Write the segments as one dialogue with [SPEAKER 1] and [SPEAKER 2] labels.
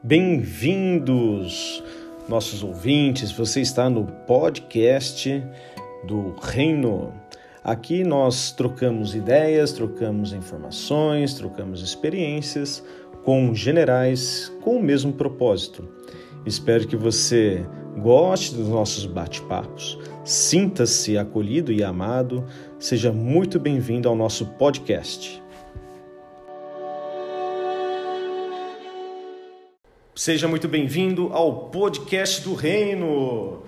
[SPEAKER 1] Bem-vindos, nossos ouvintes. Você está no podcast do Reino. Aqui nós trocamos ideias, trocamos informações, trocamos experiências com generais com o mesmo propósito. Espero que você goste dos nossos bate-papos, sinta-se acolhido e amado, seja muito bem-vindo ao nosso podcast. Seja muito bem-vindo ao podcast do Reino.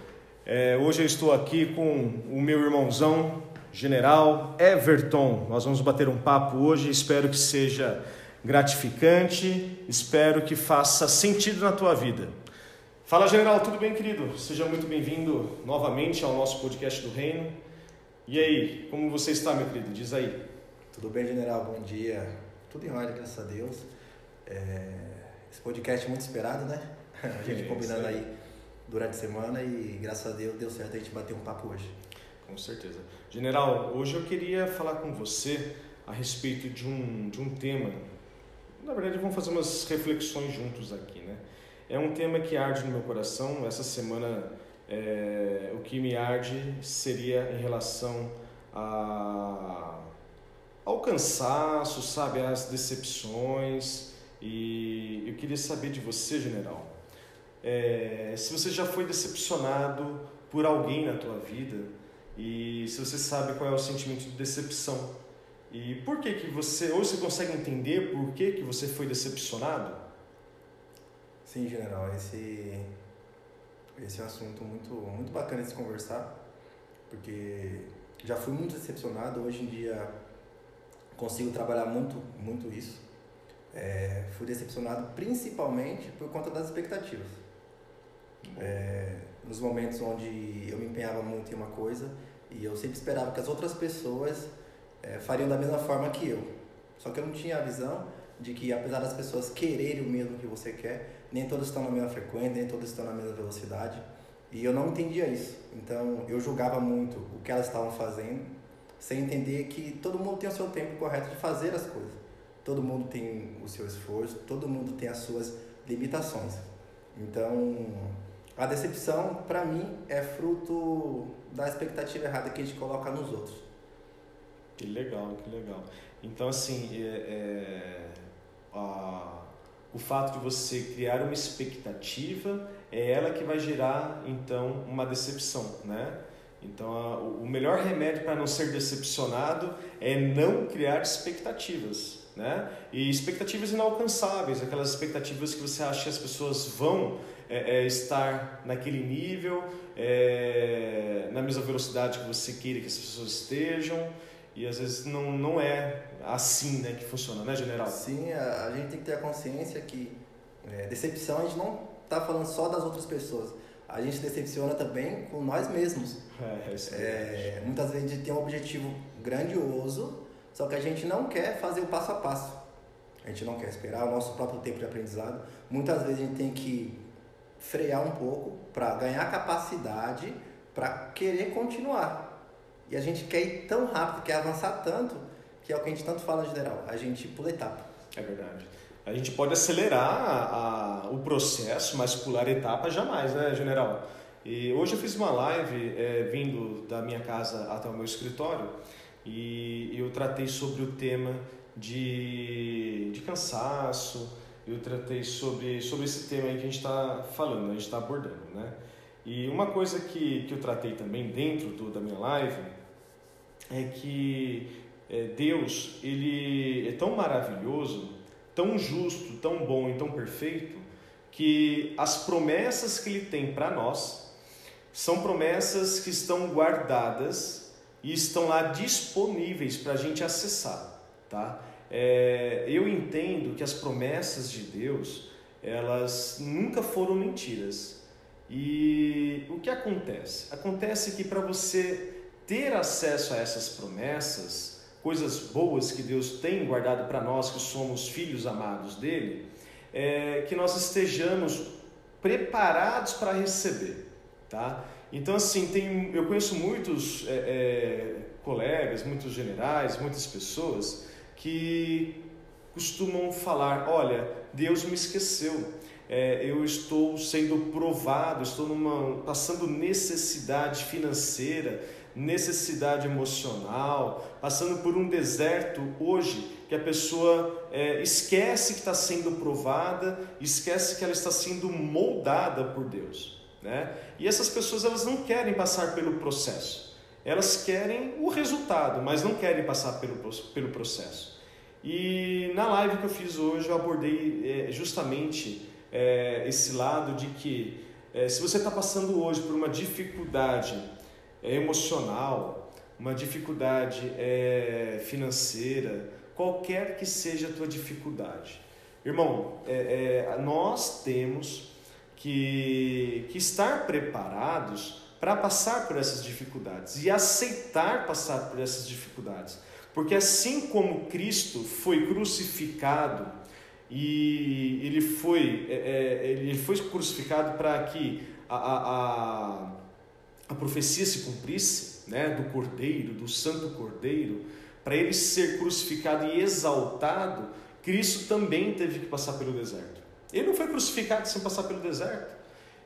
[SPEAKER 1] É, hoje eu estou aqui com o meu irmãozão, general Everton. Nós vamos bater um papo hoje, espero que seja gratificante, espero que faça sentido na tua vida. Fala, general, tudo bem, querido? Seja muito bem-vindo novamente ao nosso podcast do Reino. E aí, como você está, meu querido? Diz aí.
[SPEAKER 2] Tudo bem, general? Bom dia. Tudo em ordem, graças a Deus. É... Esse podcast é muito esperado, né? A gente é, combinando aí durante a semana e graças a Deus deu certo a gente bater um papo hoje.
[SPEAKER 1] Com certeza. General, hoje eu queria falar com você a respeito de um, de um tema. Na verdade, vamos fazer umas reflexões juntos aqui, né? É um tema que arde no meu coração. Essa semana, é, o que me arde seria em relação a, ao cansaço, sabe, às decepções, e eu queria saber de você, general, é, se você já foi decepcionado por alguém na tua vida e se você sabe qual é o sentimento de decepção. E por que que você, ou você consegue entender por que que você foi decepcionado?
[SPEAKER 2] Sim, general, esse esse é um assunto muito muito bacana de se conversar, porque já fui muito decepcionado, hoje em dia consigo trabalhar muito muito isso é, fui decepcionado principalmente por conta das expectativas. É, nos momentos onde eu me empenhava muito em uma coisa e eu sempre esperava que as outras pessoas é, fariam da mesma forma que eu. Só que eu não tinha a visão de que apesar das pessoas quererem o mesmo que você quer, nem todas estão na mesma frequência, nem todas estão na mesma velocidade. E eu não entendia isso. Então eu julgava muito o que elas estavam fazendo, sem entender que todo mundo tem o seu tempo correto de fazer as coisas. Todo mundo tem o seu esforço, todo mundo tem as suas limitações. Então, a decepção, para mim, é fruto da expectativa errada que a gente coloca nos outros.
[SPEAKER 1] Que legal, que legal. Então, assim, é, é, a, o fato de você criar uma expectativa é ela que vai gerar, então, uma decepção, né? Então, a, o melhor remédio para não ser decepcionado é não criar expectativas né? E expectativas inalcançáveis, aquelas expectativas que você acha que as pessoas vão é, é, estar naquele nível, é, na mesma velocidade que você queira que as pessoas estejam, e às vezes não, não é assim né, que funciona, né, general?
[SPEAKER 2] Sim, a, a gente tem que ter a consciência que é, decepção a gente não está falando só das outras pessoas. A gente decepciona também com nós mesmos.
[SPEAKER 1] É, é,
[SPEAKER 2] é muitas vezes a gente tem um objetivo grandioso, só que a gente não quer fazer o passo a passo. A gente não quer esperar o nosso próprio tempo de aprendizado. Muitas vezes a gente tem que frear um pouco para ganhar capacidade para querer continuar. E a gente quer ir tão rápido, quer avançar tanto, que é o que a gente tanto fala geral. A gente pula etapa.
[SPEAKER 1] É verdade. A gente pode acelerar a, a, o processo, mas pular etapa jamais, né, general? E hoje eu fiz uma live é, vindo da minha casa até o meu escritório e eu tratei sobre o tema de, de cansaço, eu tratei sobre, sobre esse tema aí que a gente está falando, a gente está abordando, né? E uma coisa que, que eu tratei também dentro do, da minha live é que é, Deus, ele é tão maravilhoso, tão justo, tão bom e tão perfeito, que as promessas que ele tem para nós são promessas que estão guardadas e estão lá disponíveis para a gente acessar, tá? É, eu entendo que as promessas de Deus elas nunca foram mentiras. E o que acontece? Acontece que para você ter acesso a essas promessas, coisas boas que Deus tem guardado para nós que somos filhos amados dele, é que nós estejamos preparados para receber, tá? Então, assim, tem, eu conheço muitos é, é, colegas, muitos generais, muitas pessoas que costumam falar: olha, Deus me esqueceu. é, eu estou sendo provado, estou numa, passando necessidade financeira, necessidade emocional, passando por um deserto hoje que a pessoa é, esquece que está sendo provada, esquece que ela está sendo moldada por Deus. Né? E essas pessoas elas não querem passar pelo processo, elas querem o resultado, mas não querem passar pelo, pelo processo. E na live que eu fiz hoje eu abordei é, justamente é, esse lado de que é, se você está passando hoje por uma dificuldade é, emocional, uma dificuldade é, financeira, qualquer que seja a tua dificuldade, irmão, é, nós temos que, que estar preparados para passar por essas dificuldades e aceitar passar por essas dificuldades. Porque assim como Cristo foi crucificado e ele foi, é, é ele foi crucificado para que a, a, a, profecia se cumprisse, né, do Cordeiro, do Santo Cordeiro, para ele ser crucificado e exaltado, Cristo também teve que passar pelo deserto. Ele não foi crucificado sem passar pelo deserto.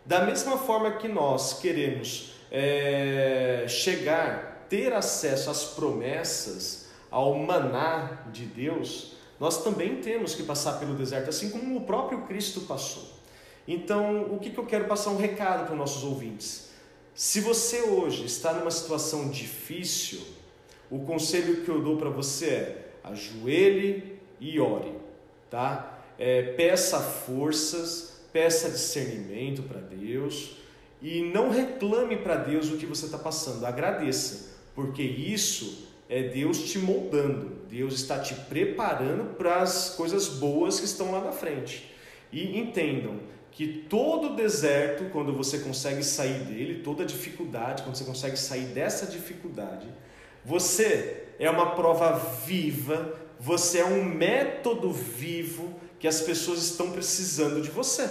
[SPEAKER 1] Da mesma forma que nós queremos é, chegar, ter acesso às promessas, ao maná de Deus, nós também temos que passar pelo deserto, assim como o próprio Cristo passou. Então, o que, que eu quero passar um recado para os nossos ouvintes? Se você hoje está numa situação difícil, o conselho que eu dou para você é ajoelhe e ore, tá? É, peça forças, peça discernimento para Deus e não reclame para Deus o que você está passando, agradeça, porque isso é Deus te moldando, Deus está te preparando para as coisas boas que estão lá na frente. E entendam que todo deserto, quando você consegue sair dele, toda dificuldade, quando você consegue sair dessa dificuldade, você é uma prova viva, você é um método vivo que as pessoas estão precisando de você.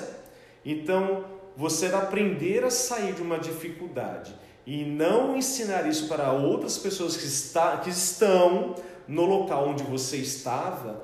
[SPEAKER 1] Então, você aprender a sair de uma dificuldade e não ensinar isso para outras pessoas que, está, que estão no local onde você estava,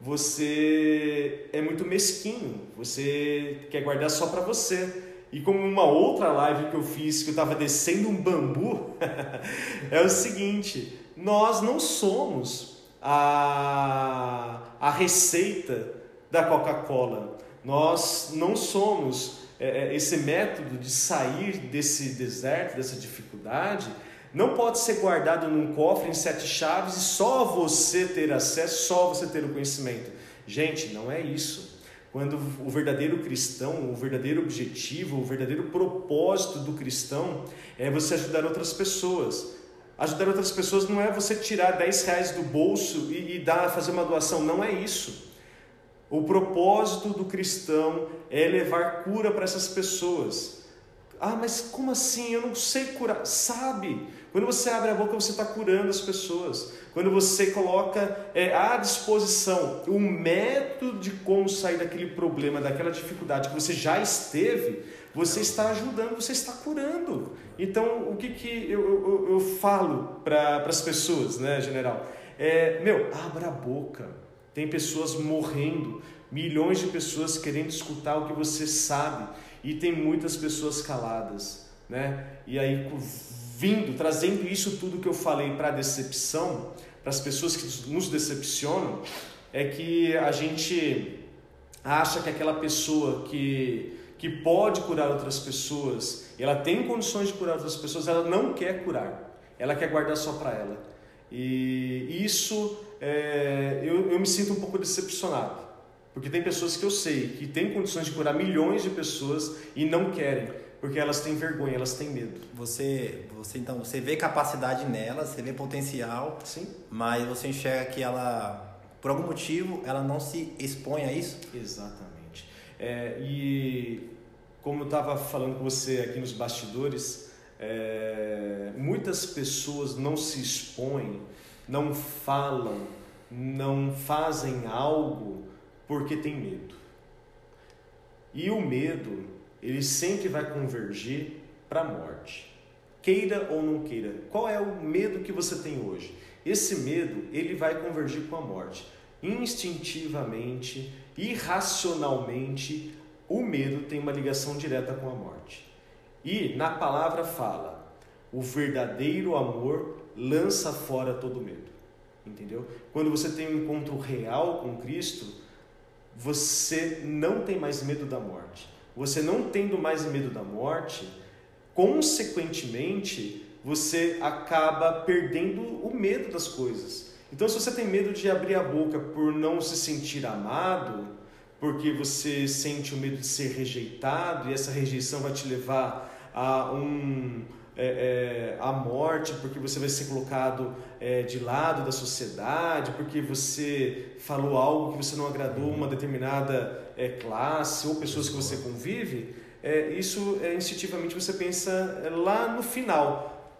[SPEAKER 1] você é muito mesquinho, você quer guardar só para você. E como uma outra live que eu fiz, que eu estava descendo um bambu, é o seguinte: nós não somos a, a receita da Coca-Cola. Nós não somos é, é, esse método de sair desse deserto, dessa dificuldade, não pode ser guardado num cofre em sete chaves e só você ter acesso, só você ter o conhecimento. Gente, não é isso. Quando o verdadeiro cristão, o verdadeiro objetivo, o verdadeiro propósito do cristão é você ajudar outras pessoas. Ajudar outras pessoas não é você tirar 10 reais do bolso e, e dar, fazer uma doação, não é isso. O propósito do cristão é levar cura para essas pessoas. Ah, mas como assim? Eu não sei curar. Sabe? Quando você abre a boca, você está curando as pessoas. Quando você coloca é, à disposição o método de como sair daquele problema, daquela dificuldade que você já esteve, você está ajudando, você está curando. Então, o que, que eu, eu, eu falo para as pessoas, né, general? É, meu, abra a boca tem pessoas morrendo, milhões de pessoas querendo escutar o que você sabe e tem muitas pessoas caladas, né? E aí vindo, trazendo isso tudo que eu falei para a decepção, para as pessoas que nos decepcionam, é que a gente acha que aquela pessoa que que pode curar outras pessoas, ela tem condições de curar outras pessoas, ela não quer curar, ela quer guardar só para ela. E isso é, eu, eu me sinto um pouco decepcionado. Porque tem pessoas que eu sei que têm condições de curar milhões de pessoas e não querem, porque elas têm vergonha, elas têm medo.
[SPEAKER 2] Você, você então, você vê capacidade nela, você vê potencial,
[SPEAKER 1] Sim.
[SPEAKER 2] mas você enxerga que ela, por algum motivo, ela não se expõe a isso?
[SPEAKER 1] Exatamente. É, e como eu estava falando com você aqui nos bastidores, é, muitas pessoas não se expõem não falam, não fazem algo porque tem medo. E o medo, ele sempre vai convergir para a morte. Queira ou não queira. Qual é o medo que você tem hoje? Esse medo, ele vai convergir com a morte. Instintivamente, irracionalmente, o medo tem uma ligação direta com a morte. E na palavra fala: o verdadeiro amor lança fora todo medo. Entendeu? Quando você tem um encontro real com Cristo, você não tem mais medo da morte. Você não tendo mais medo da morte, consequentemente, você acaba perdendo o medo das coisas. Então, se você tem medo de abrir a boca por não se sentir amado, porque você sente o medo de ser rejeitado e essa rejeição vai te levar a um é, é, a morte, porque você vai ser colocado é, de lado da sociedade, porque você falou algo que você não agradou uma determinada é, classe ou pessoas que você convive, é, isso é, instintivamente você pensa é, lá no final.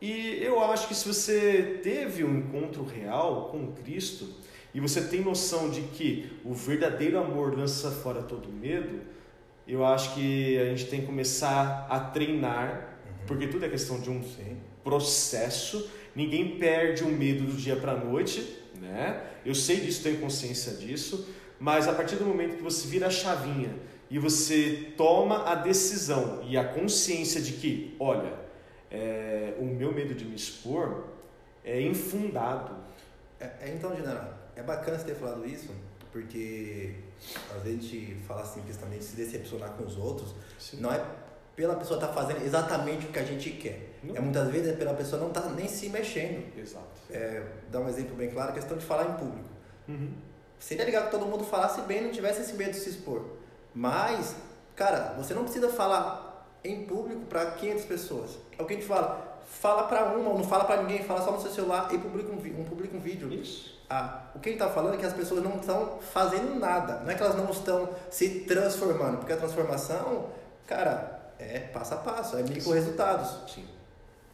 [SPEAKER 1] E eu acho que se você teve um encontro real com Cristo e você tem noção de que o verdadeiro amor lança fora todo medo, eu acho que a gente tem que começar a treinar porque tudo é questão de um Sim. processo. Ninguém perde o medo do dia para a noite, né? Eu sei disso, tenho consciência disso, mas a partir do momento que você vira a chavinha e você toma a decisão e a consciência de que, olha, é, o meu medo de me expor é infundado.
[SPEAKER 2] É, é, então, general, é bacana você ter falado isso, porque às vezes a gente fala assim, de se decepcionar com os outros, Sim. não é pela pessoa estar tá fazendo exatamente o que a gente quer. Não. É muitas vezes é pela pessoa não estar tá nem se mexendo.
[SPEAKER 1] Exato.
[SPEAKER 2] É, dar um exemplo bem claro, a questão de falar em público. Uhum. Seria legal que todo mundo falasse bem, não tivesse esse medo de se expor. Mas, cara, você não precisa falar em público para 500 pessoas. É o que a gente fala. Fala para uma, ou não fala para ninguém, fala só no seu celular e publica um, um, publica um vídeo.
[SPEAKER 1] Isso.
[SPEAKER 2] Ah, o que ele está falando é que as pessoas não estão fazendo nada. Não é que elas não estão se transformando, porque a transformação, cara, é passo a passo, é micro resultados. Sim.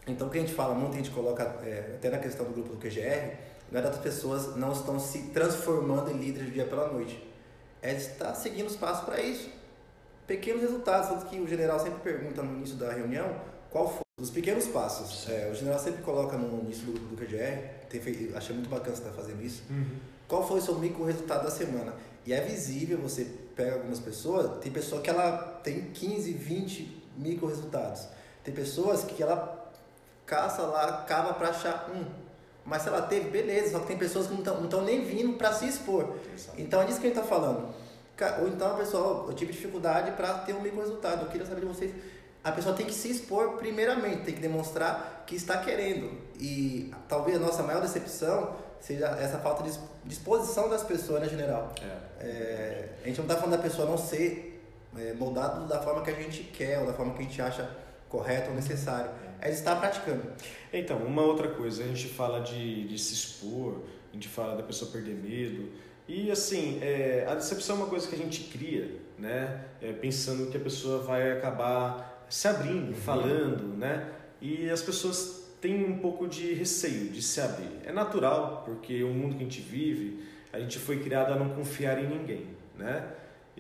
[SPEAKER 2] Então, o que a gente fala muito, a gente coloca é, até na questão do grupo do QGR, não é das pessoas não estão se transformando em líderes do dia pela noite. É estar seguindo os passos para isso. Pequenos resultados, tanto que o general sempre pergunta no início da reunião qual foi os pequenos passos. É, o general sempre coloca no início do grupo do QGR, tem feito, achei muito bacana você estar fazendo isso. Uhum. Qual foi o seu micro resultado da semana? E é visível, você pega algumas pessoas, tem pessoa que ela tem 15, 20 micro resultados. Tem pessoas que ela caça lá, cava para achar um. Mas se ela teve, beleza, só que tem pessoas que não estão nem vindo para se expor. Então é disso que a gente está falando. Ou então a pessoa, eu tive dificuldade para ter um micro resultado. Eu queria saber de vocês. A pessoa tem que se expor primeiramente, tem que demonstrar que está querendo. E talvez a nossa maior decepção seja essa falta de disposição das pessoas, né, general? É. É, a gente não está falando da pessoa não ser é, moldado da forma que a gente quer ou da forma que a gente acha correto ou necessário. É estar praticando.
[SPEAKER 1] Então, uma outra coisa, a gente fala de, de se expor, a gente fala da pessoa perder medo. E assim, é, a decepção é uma coisa que a gente cria, né? É, pensando que a pessoa vai acabar se abrindo, uhum. falando, né? E as pessoas têm um pouco de receio de se abrir. É natural, porque o mundo que a gente vive, a gente foi criado a não confiar em ninguém, né?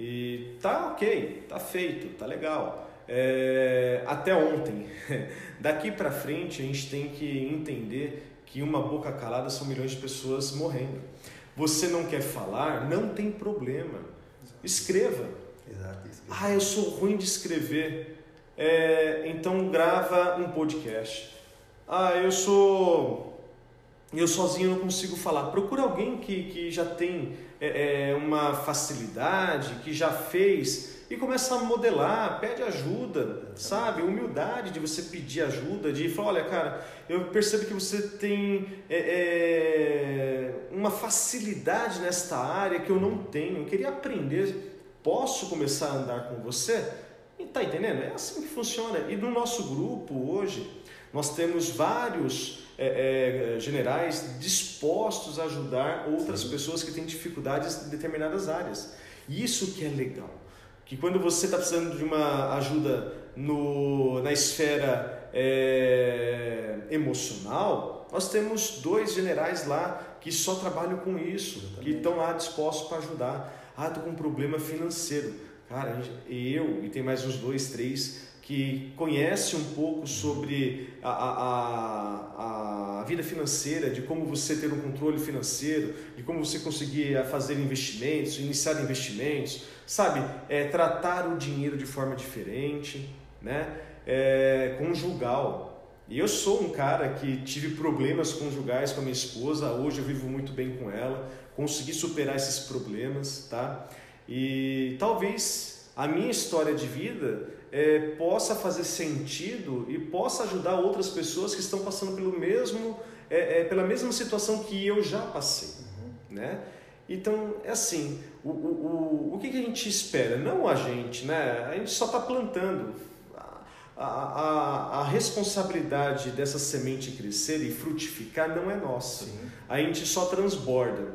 [SPEAKER 1] E tá ok, tá feito, tá legal. É, até ontem. Daqui para frente a gente tem que entender que uma boca calada são milhões de pessoas morrendo. Você não quer falar? Não tem problema. Escreva.
[SPEAKER 2] Exato.
[SPEAKER 1] Ah, eu sou ruim de escrever. É, então grava um podcast. Ah, eu sou eu sozinho não consigo falar. Procura alguém que, que já tem é, é, uma facilidade, que já fez e começa a modelar, pede ajuda, sabe? Humildade de você pedir ajuda, de falar, olha, cara, eu percebo que você tem é, é, uma facilidade nesta área que eu não tenho, eu queria aprender, posso começar a andar com você? E tá entendendo? É assim que funciona. E no nosso grupo hoje, nós temos vários é, é, generais dispostos a ajudar outras Sim. pessoas que têm dificuldades em determinadas áreas. Isso que é legal. Que quando você está precisando de uma ajuda no, na esfera é, emocional, nós temos dois generais lá que só trabalham com isso, que estão lá dispostos para ajudar. Ah, estou com um problema financeiro. Cara, eu e tem mais uns dois, três que conhece um pouco sobre a, a, a, vida financeira, de como você ter um controle financeiro, de como você conseguir fazer investimentos, iniciar investimentos, sabe? É, tratar o dinheiro de forma diferente, né? É, conjugal. E eu sou um cara que tive problemas conjugais com a minha esposa, hoje eu vivo muito bem com ela, consegui superar esses problemas, tá? E talvez a minha história de vida é, possa fazer sentido e possa ajudar outras pessoas que estão passando pelo mesmo, é, é, pela mesma situação que eu já passei, uhum. né? Então, é assim, o, o, o, o que, que a gente espera? Não a gente, né? A gente só está plantando. A, a, a, responsabilidade dessa semente crescer e frutificar não é nossa. Sim. A gente só transborda.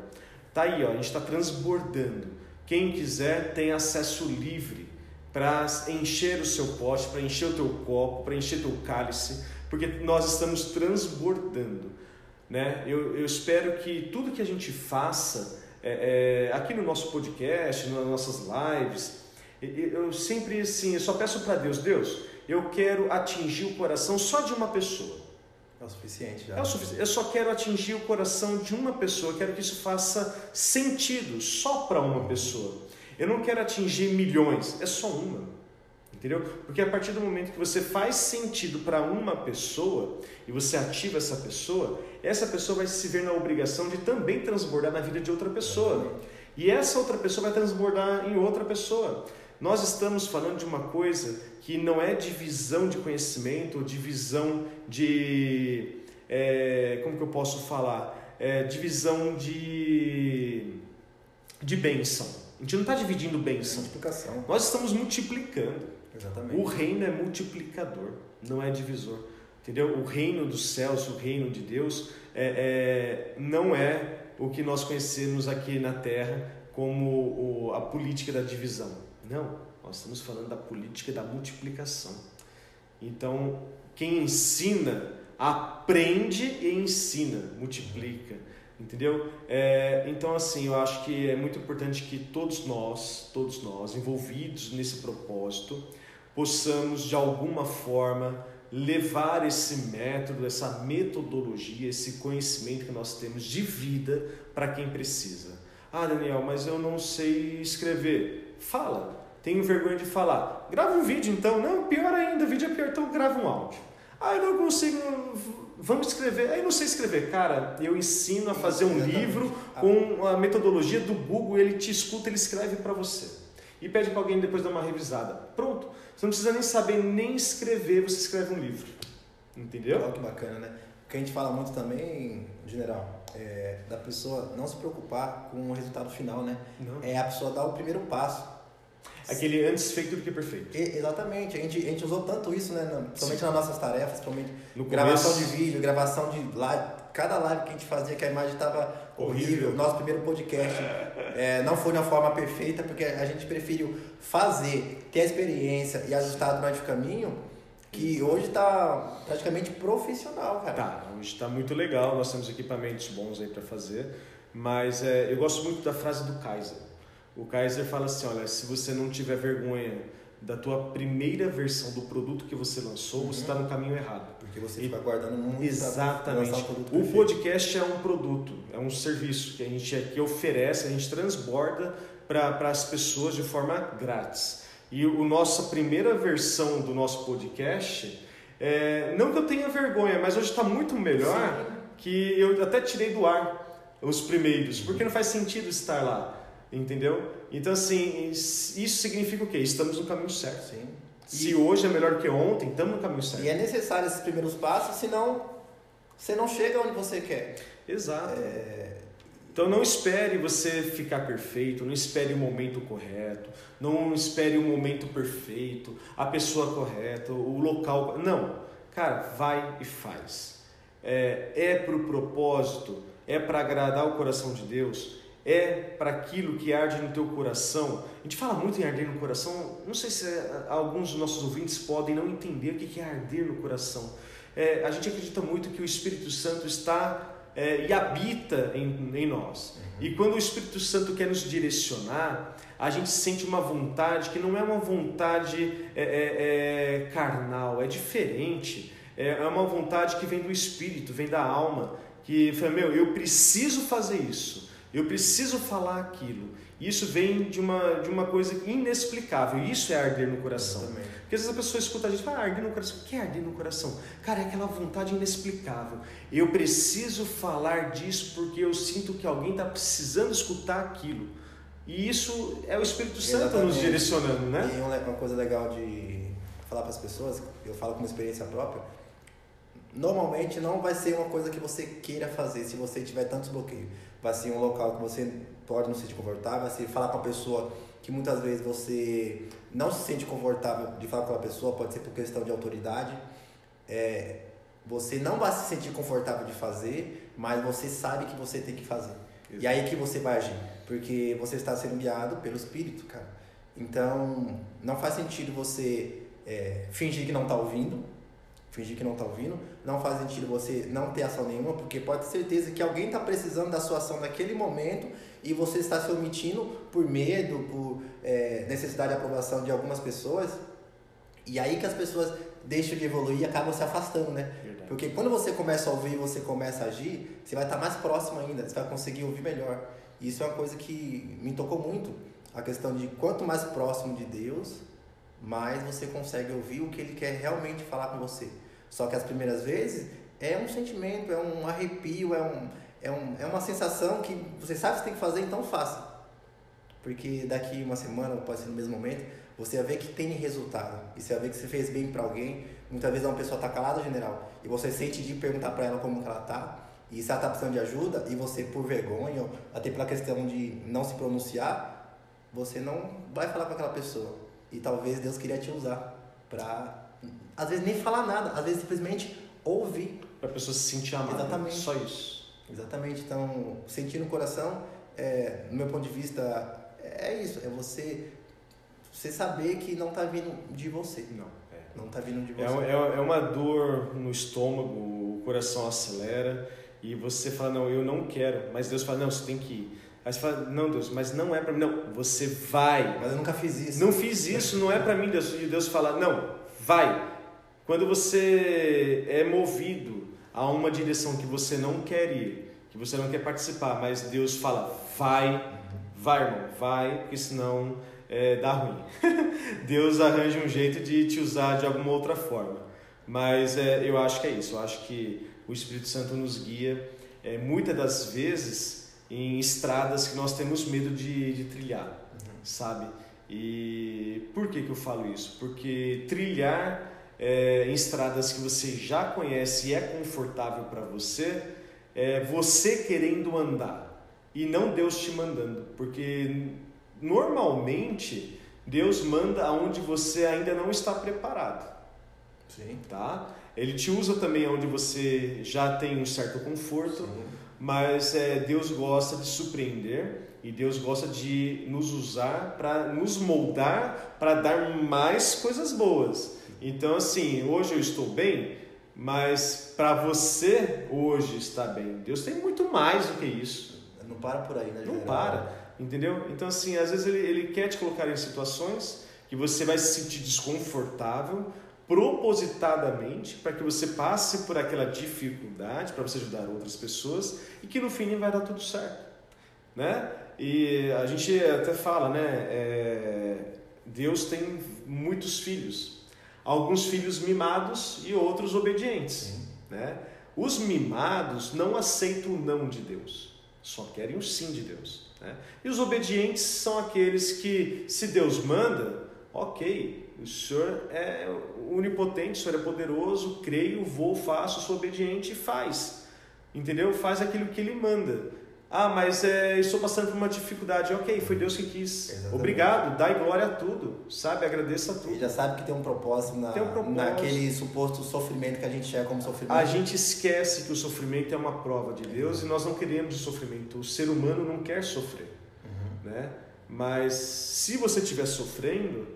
[SPEAKER 1] Tá aí, ó, a gente está transbordando. Quem quiser tem acesso livre para encher o seu pote, para encher o teu copo, para encher teu cálice, porque nós estamos transbordando. Né? Eu, eu espero que tudo que a gente faça é, é, aqui no nosso podcast, nas nossas lives, eu sempre assim, eu só peço para Deus, Deus, eu quero atingir o coração só de uma pessoa.
[SPEAKER 2] É o suficiente já.
[SPEAKER 1] É o suficiente. Eu só quero atingir o coração de uma pessoa, eu quero que isso faça sentido só para uma pessoa. Eu não quero atingir milhões, é só uma. Entendeu? Porque a partir do momento que você faz sentido para uma pessoa e você ativa essa pessoa, essa pessoa vai se ver na obrigação de também transbordar na vida de outra pessoa. E essa outra pessoa vai transbordar em outra pessoa. Nós estamos falando de uma coisa que não é divisão de conhecimento ou divisão de. É, como que eu posso falar? É, divisão de, de bênção. A gente não está dividindo bênção.
[SPEAKER 2] Multiplicação.
[SPEAKER 1] Nós estamos multiplicando.
[SPEAKER 2] Exatamente.
[SPEAKER 1] O reino é multiplicador, não é divisor. Entendeu? O reino dos céus, o reino de Deus, é, é não é o que nós conhecemos aqui na terra como o, a política da divisão. Não, nós estamos falando da política da multiplicação. Então, quem ensina, aprende e ensina, multiplica. Entendeu? É, então, assim, eu acho que é muito importante que todos nós, todos nós, envolvidos nesse propósito, possamos de alguma forma levar esse método, essa metodologia, esse conhecimento que nós temos de vida para quem precisa. Ah, Daniel, mas eu não sei escrever. Fala. Tenho vergonha de falar. Grava um vídeo então. Não, pior ainda, vídeo é pior, então grava um áudio. Ah, eu não consigo vamos escrever. Aí não sei escrever. Cara, eu ensino a fazer um livro com a metodologia do Google, ele te escuta, ele escreve para você. E pede para alguém depois dar uma revisada. Pronto. Você não precisa nem saber nem escrever, você escreve um livro. Entendeu?
[SPEAKER 2] Olha que bacana, né? O que a gente fala muito também, general, é da pessoa não se preocupar com o resultado final, né? Não. É a pessoa dar o primeiro passo.
[SPEAKER 1] Aquele antes feito do que perfeito.
[SPEAKER 2] E, exatamente. A gente, a gente usou tanto isso, né? Principalmente nas nossas tarefas, principalmente no gravação começo. de vídeo, gravação de live. Cada live que a gente fazia que a imagem estava horrível. horrível. Nosso primeiro podcast é, não foi de uma forma perfeita, porque a gente preferiu fazer, ter a experiência e ajustar durante o caminho, que hoje está praticamente profissional, cara.
[SPEAKER 1] Tá, hoje está muito legal, nós temos equipamentos bons aí para fazer, mas é, eu gosto muito da frase do Kaiser o Kaiser fala assim, olha, se você não tiver vergonha da tua primeira versão do produto que você lançou, uhum. você está no caminho errado.
[SPEAKER 2] Porque você fica guardando muito
[SPEAKER 1] Exatamente. Um o podcast é um produto, é um serviço que a gente aqui oferece, a gente transborda para as pessoas de forma grátis. E o nossa primeira versão do nosso podcast, é, não que eu tenha vergonha, mas hoje está muito melhor Sim. que eu até tirei do ar os primeiros, porque não faz sentido estar lá. Entendeu? Então, assim, isso significa o quê? Estamos no caminho certo.
[SPEAKER 2] Sim.
[SPEAKER 1] Se e... hoje é melhor que ontem, estamos no caminho certo.
[SPEAKER 2] E é necessário esses primeiros passos, senão você não chega onde você quer.
[SPEAKER 1] Exato. É... Então não espere você ficar perfeito, não espere o momento correto, não espere o momento perfeito, a pessoa correta, o local. Não, cara, vai e faz. É, é para o propósito, é para agradar o coração de Deus é para aquilo que arde no teu coração. A gente fala muito em arder no coração, não sei se é, alguns dos nossos ouvintes podem não entender o que é arder no coração. É, a gente acredita muito que o Espírito Santo está é, e habita em, em nós. E quando o Espírito Santo quer nos direcionar, a gente sente uma vontade que não é uma vontade é, é, é carnal, é diferente. É, é uma vontade que vem do Espírito, vem da alma, que fala, meu, eu preciso fazer isso, eu preciso falar aquilo. Isso vem de uma, de uma coisa inexplicável. Isso é arder no coração. Porque às vezes a pessoa escuta a gente fala, ah, arder no coração. O que é arder no coração? Cara, é aquela vontade inexplicável. Eu preciso falar disso porque eu sinto que alguém está precisando escutar aquilo. E isso é o Espírito Santo Exatamente. nos direcionando, né?
[SPEAKER 2] E uma coisa legal de falar para as pessoas, eu falo com uma experiência própria, normalmente não vai ser uma coisa que você queira fazer se você tiver tantos bloqueios. Vai ser um local que você pode não se sentir confortável, ser falar com a pessoa que muitas vezes você não se sente confortável de falar com a pessoa, pode ser por questão de autoridade. É, você não vai se sentir confortável de fazer, mas você sabe que você tem que fazer. Exato. E aí que você vai agir, porque você está sendo guiado pelo Espírito, cara. Então, não faz sentido você é, fingir que não está ouvindo, fingir que não está ouvindo, não faz sentido você não ter ação nenhuma, porque pode ter certeza que alguém está precisando da sua ação naquele momento e você está se omitindo por medo, por é, necessidade de aprovação de algumas pessoas. E aí que as pessoas deixam de evoluir e acabam se afastando, né? Verdade. Porque quando você começa a ouvir e você começa a agir, você vai estar mais próximo ainda, você vai conseguir ouvir melhor. E isso é uma coisa que me tocou muito, a questão de quanto mais próximo de Deus, mais você consegue ouvir o que Ele quer realmente falar com você. Só que as primeiras vezes é um sentimento, é um arrepio, é, um, é, um, é uma sensação que você sabe que você tem que fazer, então faça. Porque daqui uma semana, pode ser no mesmo momento, você vai ver que tem resultado. E você vai ver que você fez bem para alguém. Muitas vezes uma pessoa está calada, general, e você sente de perguntar para ela como ela está, e se ela está precisando de ajuda, e você, por vergonha, ou até pela questão de não se pronunciar, você não vai falar com aquela pessoa. E talvez Deus queria te usar para, às vezes, nem falar nada, às vezes simplesmente ouvir.
[SPEAKER 1] Para a pessoa se sentir amada.
[SPEAKER 2] Exatamente.
[SPEAKER 1] Só isso.
[SPEAKER 2] Exatamente. Então, sentir no coração, é, no meu ponto de vista, é isso. É você, você saber que não está vindo de você.
[SPEAKER 1] Não.
[SPEAKER 2] É. Não está vindo de
[SPEAKER 1] é
[SPEAKER 2] você.
[SPEAKER 1] É, é, é uma dor no estômago, o coração acelera e você fala, não, eu não quero. Mas Deus fala, não, você tem que ir. Aí você fala, não, Deus, mas não é para mim. Não, você vai.
[SPEAKER 2] Mas eu nunca fiz isso.
[SPEAKER 1] Não fiz isso, não é para mim, Deus. E Deus fala, não, vai. Quando você é movido a uma direção que você não quer ir, que você não quer participar, mas Deus fala, vai, vai, irmão, vai, porque senão é, dá ruim. Deus arranja um jeito de te usar de alguma outra forma. Mas é, eu acho que é isso, eu acho que o Espírito Santo nos guia é, muitas das vezes em estradas que nós temos medo de, de trilhar, uhum. sabe? E por que, que eu falo isso? Porque trilhar é, em estradas que você já conhece e é confortável para você, é você querendo andar e não Deus te mandando, porque normalmente Deus manda aonde você ainda não está preparado.
[SPEAKER 2] Sim.
[SPEAKER 1] Tá? Ele te usa também onde você já tem um certo conforto. Sim mas é, Deus gosta de surpreender e Deus gosta de nos usar para nos moldar para dar mais coisas boas. Então, assim, hoje eu estou bem, mas para você hoje estar bem, Deus tem muito mais do que isso.
[SPEAKER 2] Não para por aí, né?
[SPEAKER 1] Não para, entendeu? Então, assim, às vezes ele, ele quer te colocar em situações que você vai se sentir desconfortável, propositadamente para que você passe por aquela dificuldade, para você ajudar outras pessoas e que no fim vai dar tudo certo, né? E a gente até fala, né? É, Deus tem muitos filhos, alguns filhos mimados e outros obedientes, né? Os mimados não aceitam o não de Deus, só querem o sim de Deus. Né? E os obedientes são aqueles que, se Deus manda, ok, o Senhor é onipotente, o Senhor é poderoso, creio, vou, faço, sou obediente e faz. Entendeu? Faz aquilo que Ele manda. Ah, mas é, estou passando por uma dificuldade. Ok, foi Deus que quis. Exatamente. Obrigado, dai glória a tudo, sabe? Agradeça a tudo.
[SPEAKER 2] Ele já sabe que tem um propósito, na, tem um propósito. naquele suposto sofrimento que a gente é como sofrimento.
[SPEAKER 1] A gente esquece que o sofrimento é uma prova de Deus uhum. e nós não queremos o sofrimento. O ser humano não quer sofrer, uhum. né? Mas se você estiver sofrendo,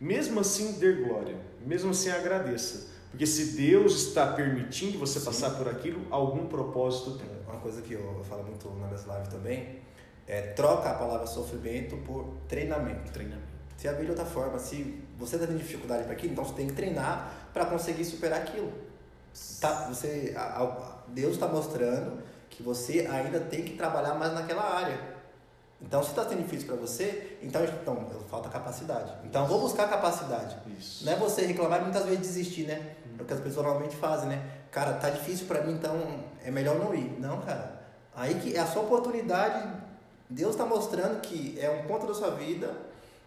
[SPEAKER 1] mesmo assim dê glória, mesmo assim agradeça. Porque se Deus está permitindo você Sim. passar por aquilo, algum propósito tem.
[SPEAKER 2] Uma coisa que eu, falo muito nas lives também, é, troca a palavra sofrimento por treinamento.
[SPEAKER 1] Treinamento.
[SPEAKER 2] Se a de outra forma, se você está tendo dificuldade para aquilo, então você tem que treinar para conseguir superar aquilo. Tá, você, a, a, Deus está mostrando que você ainda tem que trabalhar mais naquela área. Então, se está sendo difícil para você, então, então falta capacidade. Então, vou buscar capacidade.
[SPEAKER 1] Isso.
[SPEAKER 2] Não é você reclamar e muitas vezes desistir, né? É o que as pessoas normalmente fazem, né? Cara, tá difícil para mim, então é melhor não ir. Não, cara. Aí que é a sua oportunidade. Deus está mostrando que é um ponto da sua vida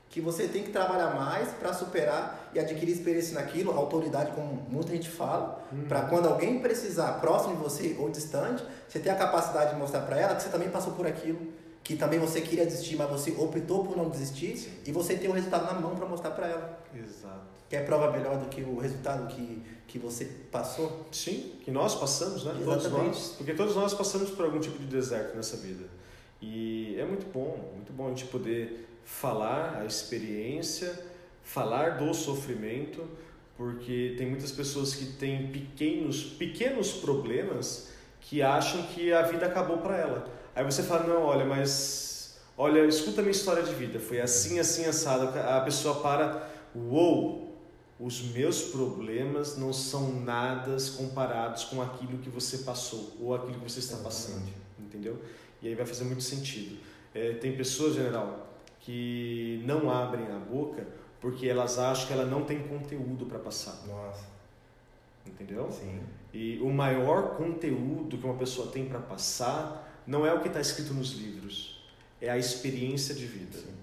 [SPEAKER 2] que você tem que trabalhar mais para superar e adquirir experiência naquilo, autoridade, como muita gente fala, uhum. para quando alguém precisar, próximo de você ou distante, você ter a capacidade de mostrar para ela que você também passou por aquilo, que também você queria desistir, mas você optou por não desistir Sim. e você tem o resultado na mão para mostrar para ela.
[SPEAKER 1] Exato.
[SPEAKER 2] Que é prova melhor do que o resultado que, que você passou?
[SPEAKER 1] Sim, que nós passamos, né?
[SPEAKER 2] Exatamente.
[SPEAKER 1] Todos nós. Porque todos nós passamos por algum tipo de deserto nessa vida. E é muito bom, muito bom a gente poder falar a experiência, falar do sofrimento, porque tem muitas pessoas que têm pequenos, pequenos problemas que acham que a vida acabou para ela. Aí você fala: "Não, olha, mas olha, escuta a minha história de vida. Foi assim, assim assado". A pessoa para: "Uou, os meus problemas não são nada comparados com aquilo que você passou ou aquilo que você está passando, entendeu? E aí vai fazer muito sentido. É, tem pessoas, general, que não abrem a boca porque elas acham que ela não tem conteúdo para passar.
[SPEAKER 2] Nossa.
[SPEAKER 1] Entendeu?
[SPEAKER 2] Sim.
[SPEAKER 1] E o maior conteúdo que uma pessoa tem para passar não é o que está escrito nos livros, é a experiência de vida. Sim.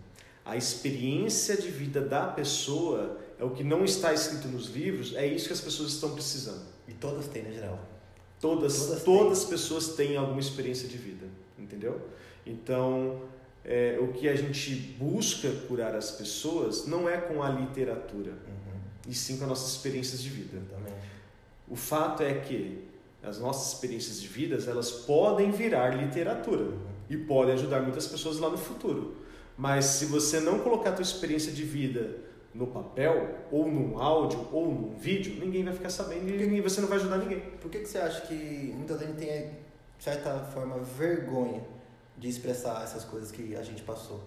[SPEAKER 1] A experiência de vida da pessoa é o que não está escrito nos livros, é isso que as pessoas estão precisando.
[SPEAKER 2] E todas têm, né, geral?
[SPEAKER 1] Todas, todas, todas as pessoas têm alguma experiência de vida, entendeu? Então, é, o que a gente busca curar as pessoas não é com a literatura, uhum. e sim com as nossas experiências de vida.
[SPEAKER 2] Também.
[SPEAKER 1] O fato é que as nossas experiências de vida elas podem virar literatura uhum. e podem ajudar muitas pessoas lá no futuro. Mas se você não colocar a tua experiência de vida no papel, ou num áudio, ou num vídeo, ninguém vai ficar sabendo e você não vai ajudar ninguém.
[SPEAKER 2] Por que, que você acha que muita gente tem, de certa forma, vergonha de expressar essas coisas que a gente passou.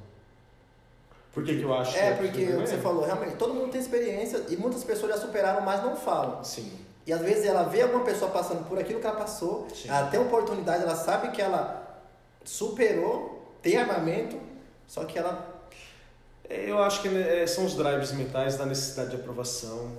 [SPEAKER 1] Por que, que eu acho
[SPEAKER 2] É, porque você falou, realmente, todo mundo tem experiência e muitas pessoas já superaram, mas não falam.
[SPEAKER 1] Sim.
[SPEAKER 2] E às vezes ela vê alguma pessoa passando por aquilo que ela passou, Sim. ela tem oportunidade, ela sabe que ela superou, tem armamento, só que ela.
[SPEAKER 1] É, eu acho que né, são os drives mentais da necessidade de aprovação.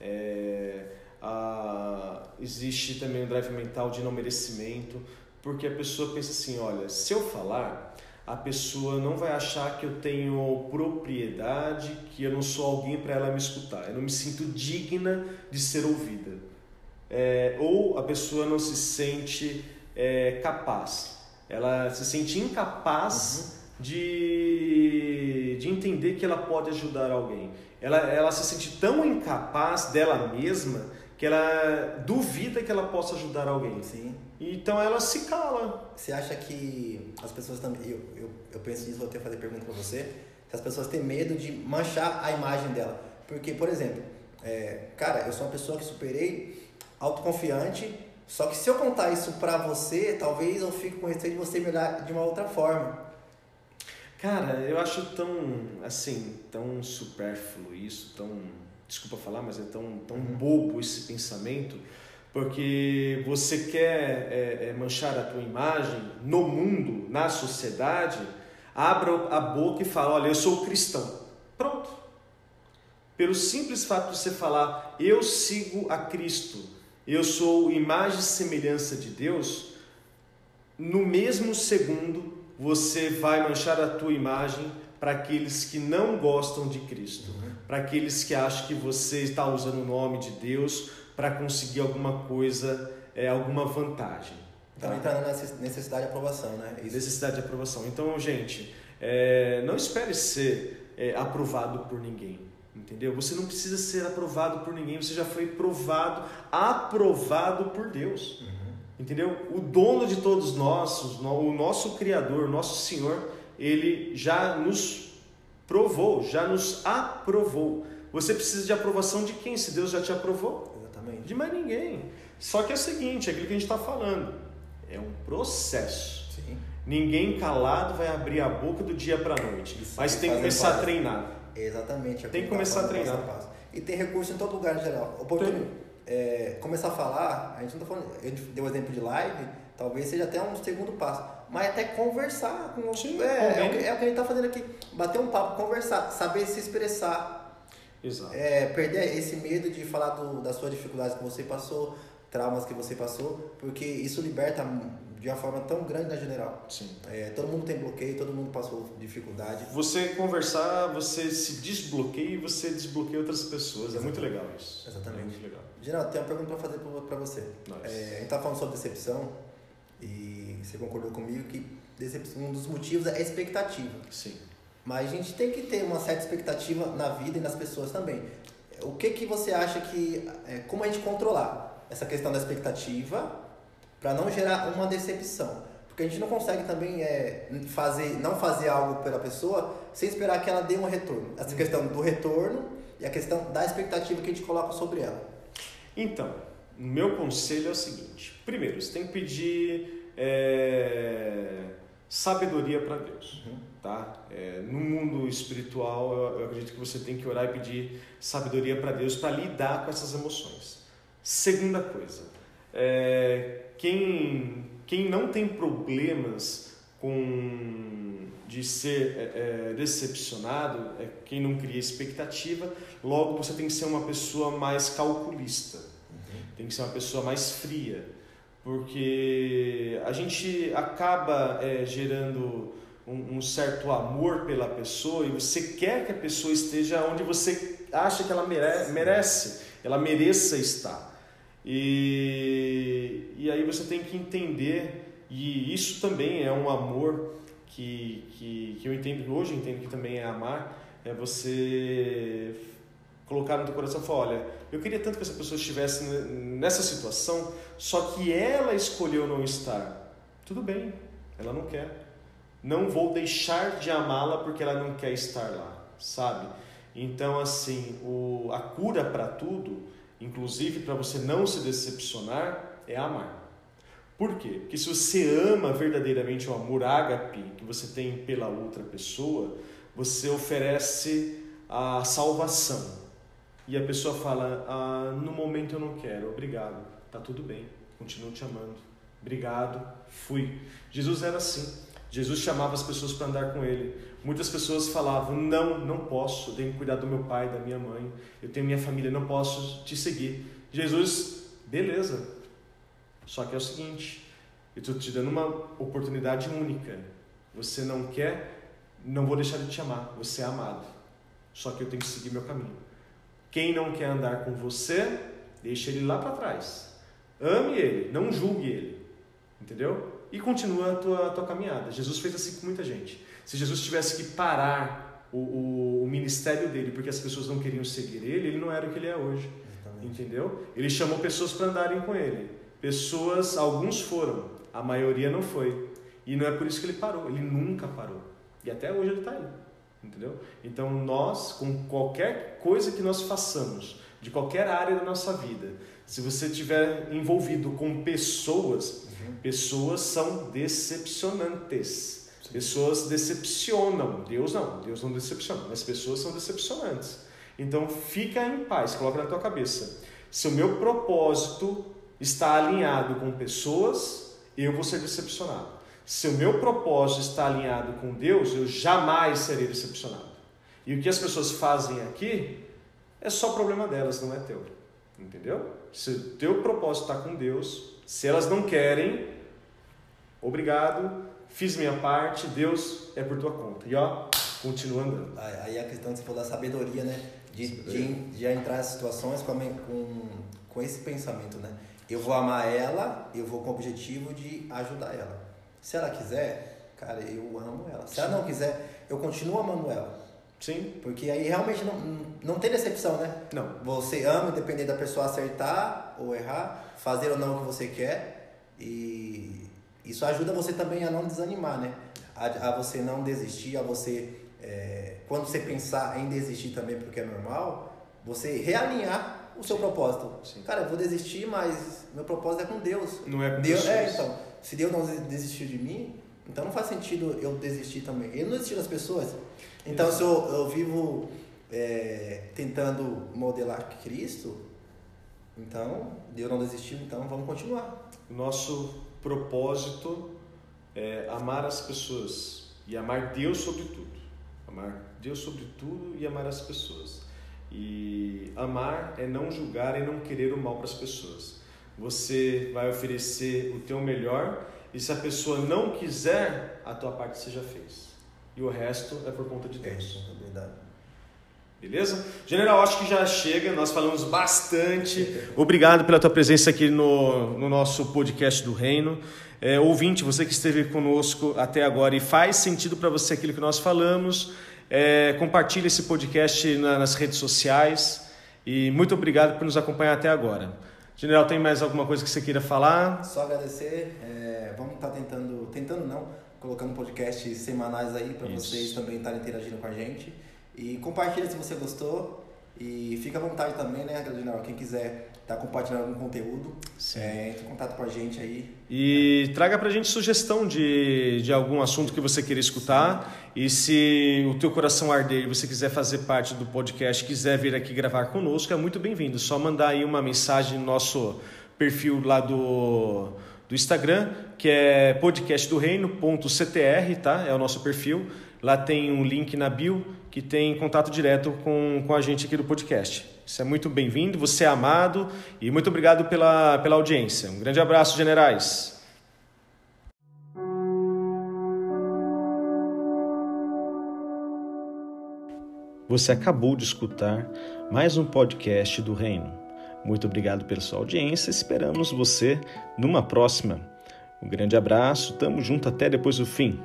[SPEAKER 1] É, a, existe também o drive mental de não merecimento porque a pessoa pensa assim: olha, se eu falar, a pessoa não vai achar que eu tenho propriedade, que eu não sou alguém para ela me escutar, eu não me sinto digna de ser ouvida. É, ou a pessoa não se sente é, capaz, ela se sente incapaz uhum. de, de entender que ela pode ajudar alguém. Ela, ela se sente tão incapaz dela mesma que ela duvida que ela possa ajudar alguém.
[SPEAKER 2] Sim.
[SPEAKER 1] Então ela se cala.
[SPEAKER 2] Você acha que as pessoas também. Eu, eu, eu penso nisso, vou até fazer pergunta para você. Se as pessoas têm medo de manchar a imagem dela. Porque, por exemplo, é, cara, eu sou uma pessoa que superei, autoconfiante, só que se eu contar isso pra você, talvez eu fique com receio de você me olhar de uma outra forma.
[SPEAKER 1] Cara, eu acho tão, assim, tão supérfluo isso, tão. Desculpa falar, mas é tão, tão uhum. bobo esse pensamento porque você quer é, é, manchar a tua imagem no mundo, na sociedade, abra a boca e fala: Olha, eu sou cristão. Pronto. Pelo simples fato de você falar, eu sigo a Cristo, eu sou imagem e semelhança de Deus, no mesmo segundo você vai manchar a tua imagem para aqueles que não gostam de Cristo, uhum. para aqueles que acham que você está usando o nome de Deus para conseguir alguma coisa, é, alguma vantagem.
[SPEAKER 2] Então tá? entrando nessa necessidade de aprovação, né?
[SPEAKER 1] Isso. Necessidade de aprovação. Então, gente, é, não espere ser é, aprovado por ninguém. Entendeu? Você não precisa ser aprovado por ninguém, você já foi provado, aprovado por Deus. Entendeu? O dono de todos nós, o nosso Criador, o nosso Senhor, ele já nos provou, já nos aprovou. Você precisa de aprovação de quem? Se Deus já te aprovou?
[SPEAKER 2] Exatamente.
[SPEAKER 1] De mais ninguém. Só que é o seguinte, é aquilo que a gente está falando. É um processo.
[SPEAKER 2] Sim.
[SPEAKER 1] Ninguém calado vai abrir a boca do dia para noite.
[SPEAKER 2] Isso,
[SPEAKER 1] Mas tem que começar a
[SPEAKER 2] parte.
[SPEAKER 1] treinar.
[SPEAKER 2] Exatamente. é
[SPEAKER 1] Tem que
[SPEAKER 2] tá
[SPEAKER 1] começar a treinar.
[SPEAKER 2] passo passo. E tem recurso em todo lugar, em geral. Oportuni-
[SPEAKER 1] Tem.
[SPEAKER 2] É, começar a falar, a gente não tá falando, a gente deu o exemplo de live, talvez seja até um segundo passo. Mas até conversar com
[SPEAKER 1] Sim,
[SPEAKER 2] é, é, o que, é o que a gente tá fazendo aqui. Bater um papo, conversar, saber se expressar,
[SPEAKER 1] Exato.
[SPEAKER 2] é, perder esse medo de falar do, das suas dificuldades que você passou, traumas que você passou, porque isso liberta de uma forma tão grande na geral.
[SPEAKER 1] Sim.
[SPEAKER 2] É, todo mundo tem bloqueio, todo mundo passou dificuldade.
[SPEAKER 1] Você conversar, você se desbloqueia e você desbloqueia outras pessoas. É muito legal isso.
[SPEAKER 2] Exatamente.
[SPEAKER 1] É muito legal.
[SPEAKER 2] Geraldo, tem uma pergunta pra fazer pra você.
[SPEAKER 1] Nice.
[SPEAKER 2] É, a gente tá falando sobre decepção e você concordou comigo que decepção, um dos motivos é a expectativa.
[SPEAKER 1] Sim.
[SPEAKER 2] Mas a gente tem que ter uma certa expectativa na vida e nas pessoas também. O que que você acha que é, como a gente controlar essa questão da expectativa para não gerar uma decepção? Porque a gente não consegue também é, fazer, não fazer algo pela pessoa sem esperar que ela dê um retorno. Essa questão do retorno e a questão da expectativa que a gente coloca sobre ela.
[SPEAKER 1] Então, meu conselho é o seguinte: primeiro, você tem que pedir é, sabedoria para Deus.
[SPEAKER 2] Uhum.
[SPEAKER 1] Tá? É, no mundo espiritual, eu, eu acredito que você tem que orar e pedir sabedoria para Deus para lidar com essas emoções. Segunda coisa, é, quem, quem não tem problemas com de ser é, é, decepcionado é quem não cria expectativa. Logo, você tem que ser uma pessoa mais calculista, tem que ser uma pessoa mais fria, porque a gente acaba é, gerando um, um certo amor pela pessoa e você quer que a pessoa esteja onde você acha que ela mere merece, ela mereça estar. E, e aí você tem que entender, e isso também é um amor que, que, que eu entendo, hoje entendo que também é amar, é você colocar no teu coração e falar, olha, eu queria tanto que essa pessoa estivesse nessa situação, só que ela escolheu não estar. Tudo bem, ela não quer. Não vou deixar de amá-la porque ela não quer estar lá, sabe? Então, assim, o, a cura para tudo, inclusive para você não se decepcionar, é amar. Por quê? Porque se você ama verdadeiramente o amor ágape que você tem pela outra pessoa, você oferece a salvação. E a pessoa fala: ah, no momento eu não quero, obrigado, tá tudo bem, continuo te amando, obrigado, fui. Jesus era assim. Jesus chamava as pessoas para andar com ele. Muitas pessoas falavam: Não, não posso, eu tenho que cuidar do meu pai, da minha mãe, eu tenho minha família, não posso te seguir. Jesus, beleza. Só que é o seguinte: eu estou te dando uma oportunidade única. Você não quer, não vou deixar de te amar. Você é amado. Só que eu tenho que seguir meu caminho. Quem não quer andar com você, deixa ele lá para trás. Ame ele, não julgue ele. Entendeu? E continua a tua, a tua caminhada. Jesus fez assim com muita gente. Se Jesus tivesse que parar o, o, o ministério dele porque as pessoas não queriam seguir ele, ele não era o que ele é hoje.
[SPEAKER 2] Exatamente.
[SPEAKER 1] Entendeu? Ele chamou pessoas para andarem com ele. Pessoas, alguns foram, a maioria não foi. E não é por isso que ele parou, ele nunca parou. E até hoje ele está aí. Entendeu? Então nós, com qualquer coisa que nós façamos, de qualquer área da nossa vida, se você estiver envolvido com pessoas,
[SPEAKER 2] Uhum.
[SPEAKER 1] pessoas são decepcionantes. Pessoas decepcionam. Deus não, Deus não decepciona, mas pessoas são decepcionantes. Então fica em paz, coloca na tua cabeça. Se o meu propósito está alinhado com pessoas, eu vou ser decepcionado. Se o meu propósito está alinhado com Deus, eu jamais serei decepcionado. E o que as pessoas fazem aqui é só problema delas, não é teu. Entendeu? Se o teu propósito está com Deus, se elas não querem, obrigado, fiz minha parte, Deus é por tua conta. E ó, continua andando.
[SPEAKER 2] Aí a questão que você falou da sabedoria, né? De, de, de entrar em situações com, com, com esse pensamento, né? Eu vou amar ela, eu vou com o objetivo de ajudar ela. Se ela quiser, cara, eu amo ela. Se ela não quiser, eu continuo amando ela.
[SPEAKER 1] Sim?
[SPEAKER 2] Porque aí realmente não, não tem decepção, né?
[SPEAKER 1] Não.
[SPEAKER 2] Você ama, independente da pessoa acertar ou errar, fazer ou não o que você quer. E isso ajuda você também a não desanimar, né? A, a você não desistir, a você. é, quando você pensar em desistir também, porque é normal, você realinhar o seu propósito.
[SPEAKER 1] Sim.
[SPEAKER 2] Cara, eu vou desistir, mas meu propósito é com Deus.
[SPEAKER 1] Não é com
[SPEAKER 2] Deus, é, então. Se Deus não desistiu de mim, Então não faz sentido eu desistir também. Eu não desisti das pessoas. Então se eu, eu vivo é, tentando modelar Cristo, então Deus não desistiu, então vamos continuar.
[SPEAKER 1] Nosso propósito é amar as pessoas e amar Deus sobre tudo. Amar Deus sobre tudo e amar as pessoas. E amar é não julgar e não querer o mal para as pessoas. Você vai oferecer o teu melhor e se a pessoa não quiser, a tua parte seja fez. E o resto é por conta de Deus.
[SPEAKER 2] É, verdade.
[SPEAKER 1] Beleza? General, acho que já chega, nós falamos bastante. Obrigado pela tua presença aqui no, no nosso podcast do Reino. É, ouvinte, você que esteve conosco até agora e faz sentido para você aquilo que nós falamos, é, compartilhe esse podcast na, nas redes sociais e muito obrigado por nos acompanhar até agora. General, tem mais alguma coisa que você queira falar?
[SPEAKER 2] Só agradecer. É, vamos estar tá tentando, tentando não, colocando podcasts semanais aí para vocês também estarem interagindo com a gente. E compartilha se você gostou. E fica à vontade também, né, General? Quem quiser tá compartilhando algum conteúdo, é, entre em contato com a gente aí.
[SPEAKER 1] E traga pra gente sugestão de, de algum assunto que você queira escutar. Sim. E se o teu coração arder e você quiser fazer parte do podcast, quiser vir aqui gravar conosco, é muito bem-vindo. Só mandar aí uma mensagem no nosso perfil lá do, do Instagram, que é podcastdoreino.ctr, tá? É o nosso perfil. Lá tem um link na bio que tem contato direto com, com a gente aqui do podcast. Você é muito bem-vindo, você é amado e muito obrigado pela, pela audiência. Um grande abraço, generais. Você acabou de escutar mais um podcast do Reino. Muito obrigado pela sua audiência. Esperamos você numa próxima. Um grande abraço, tamo junto até depois do fim.